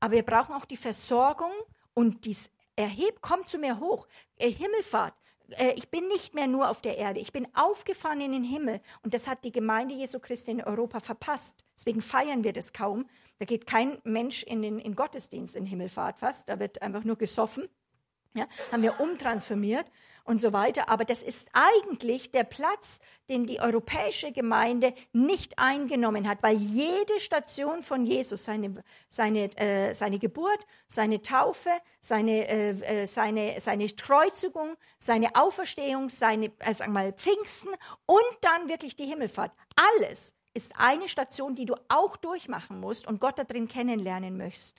Aber wir brauchen auch die Versorgung und dies erhebt, kommt zu mir hoch. Himmelfahrt, äh, ich bin nicht mehr nur auf der Erde, ich bin aufgefahren in den Himmel. Und das hat die Gemeinde Jesu Christi in Europa verpasst. Deswegen feiern wir das kaum. Da geht kein Mensch in den in Gottesdienst in Himmelfahrt fast. Da wird einfach nur gesoffen. Ja, das haben wir umtransformiert und so weiter. Aber das ist eigentlich der Platz, den die europäische Gemeinde nicht eingenommen hat, weil jede Station von Jesus, seine, seine, äh, seine Geburt, seine Taufe, seine, äh, äh seine, seine Kreuzigung, seine Auferstehung, seine, äh, sagen wir mal, Pfingsten und dann wirklich die Himmelfahrt, alles ist eine Station, die du auch durchmachen musst und Gott da drin kennenlernen möchtest.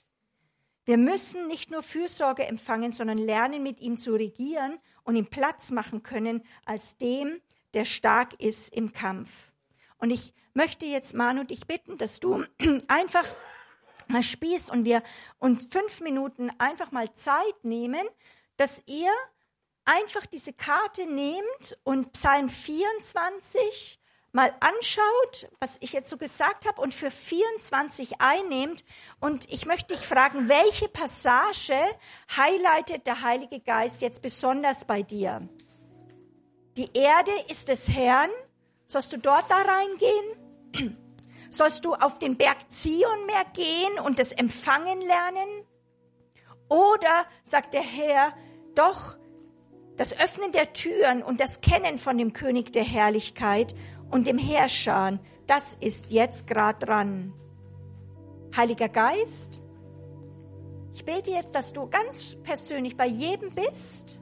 Wir müssen nicht nur Fürsorge empfangen, sondern lernen, mit ihm zu regieren und ihm Platz machen können als dem, der stark ist im Kampf. Und ich möchte jetzt, Manu, dich bitten, dass du einfach mal spielst und wir uns fünf Minuten einfach mal Zeit nehmen, dass ihr einfach diese Karte nehmt und Psalm 24 mal anschaut, was ich jetzt so gesagt habe, und für 24 einnehmt. Und ich möchte dich fragen, welche Passage highlightet der Heilige Geist jetzt besonders bei dir? Die Erde ist des Herrn. Sollst du dort da reingehen? Sollst du auf den Berg Zion mehr gehen und das Empfangen lernen? Oder sagt der Herr, doch das Öffnen der Türen und das Kennen von dem König der Herrlichkeit und dem Herrscher, das ist jetzt gerade dran. Heiliger Geist, ich bete jetzt, dass du ganz persönlich bei jedem bist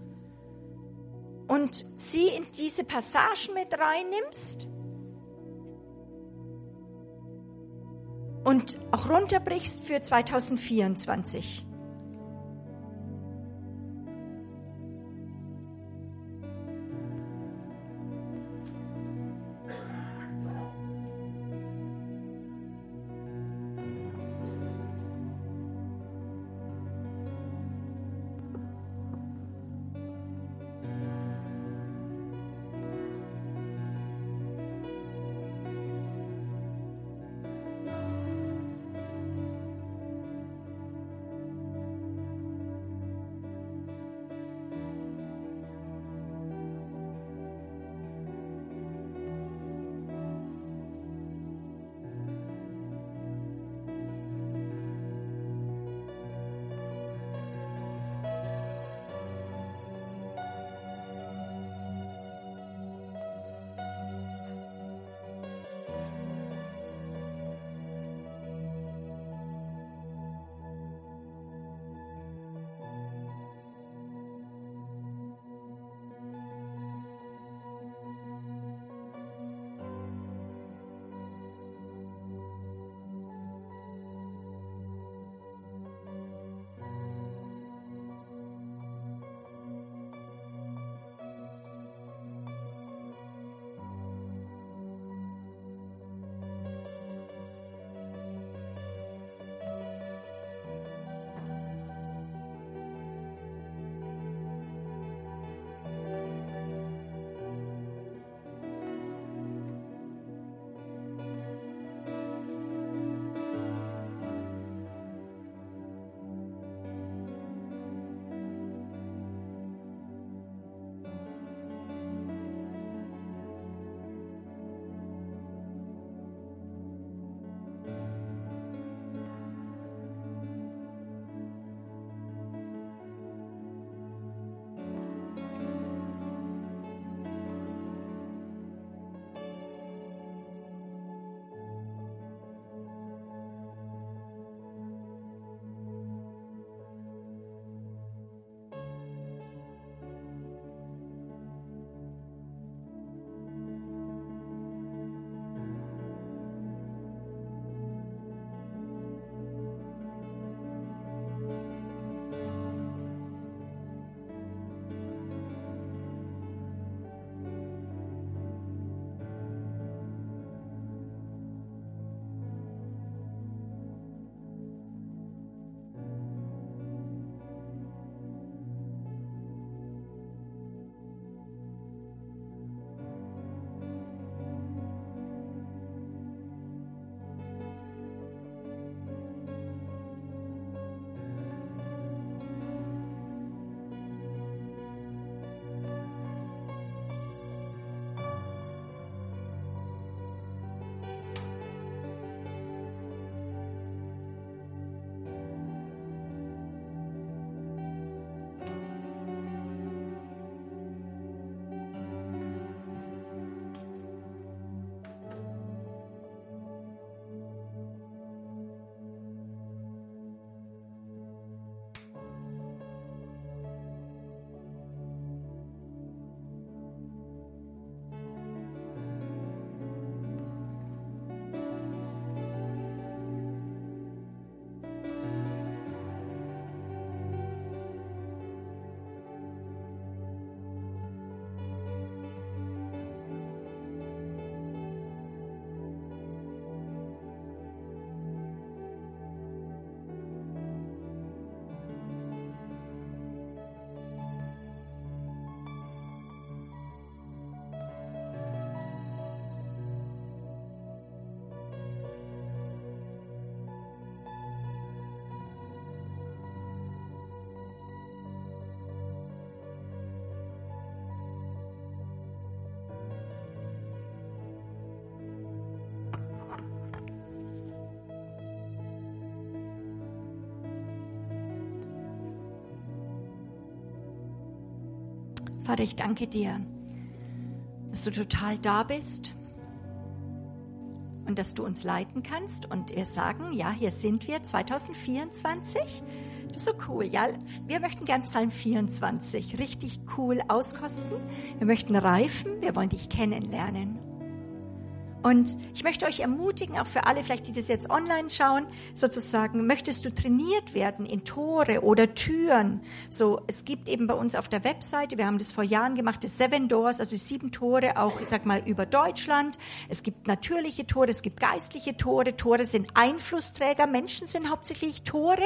und sie in diese Passagen mit reinnimmst und auch runterbrichst für 2024. Vater, ich danke dir, dass du total da bist und dass du uns leiten kannst und wir sagen, ja, hier sind wir 2024. Das ist so cool, ja. Wir möchten gern Psalm 24 richtig cool auskosten. Wir möchten reifen, wir wollen dich kennenlernen. Und ich möchte euch ermutigen, auch für alle vielleicht, die das jetzt online schauen, sozusagen, möchtest du trainiert werden in Tore oder Türen? So, es gibt eben bei uns auf der Webseite, wir haben das vor Jahren gemacht, das Seven Doors, also sieben Tore auch, ich sag mal, über Deutschland. Es gibt natürliche Tore, es gibt geistliche Tore. Tore sind Einflussträger. Menschen sind hauptsächlich Tore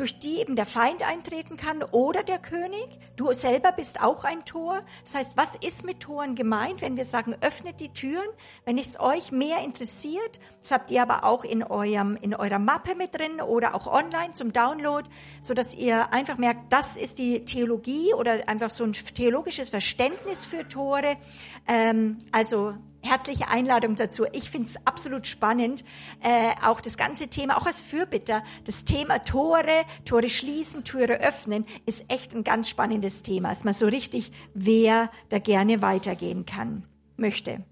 durch die eben der Feind eintreten kann oder der König. Du selber bist auch ein Tor. Das heißt, was ist mit Toren gemeint, wenn wir sagen, öffnet die Türen? Wenn es euch mehr interessiert, das habt ihr aber auch in eurem, in eurer Mappe mit drin oder auch online zum Download, so dass ihr einfach merkt, das ist die Theologie oder einfach so ein theologisches Verständnis für Tore. Ähm, also herzliche Einladung dazu. Ich finde es absolut spannend, äh, auch das ganze Thema, auch als Fürbitter, das Thema Tore, Tore schließen, Türe öffnen, ist echt ein ganz spannendes Thema. Ist mal so richtig, wer da gerne weitergehen kann, möchte.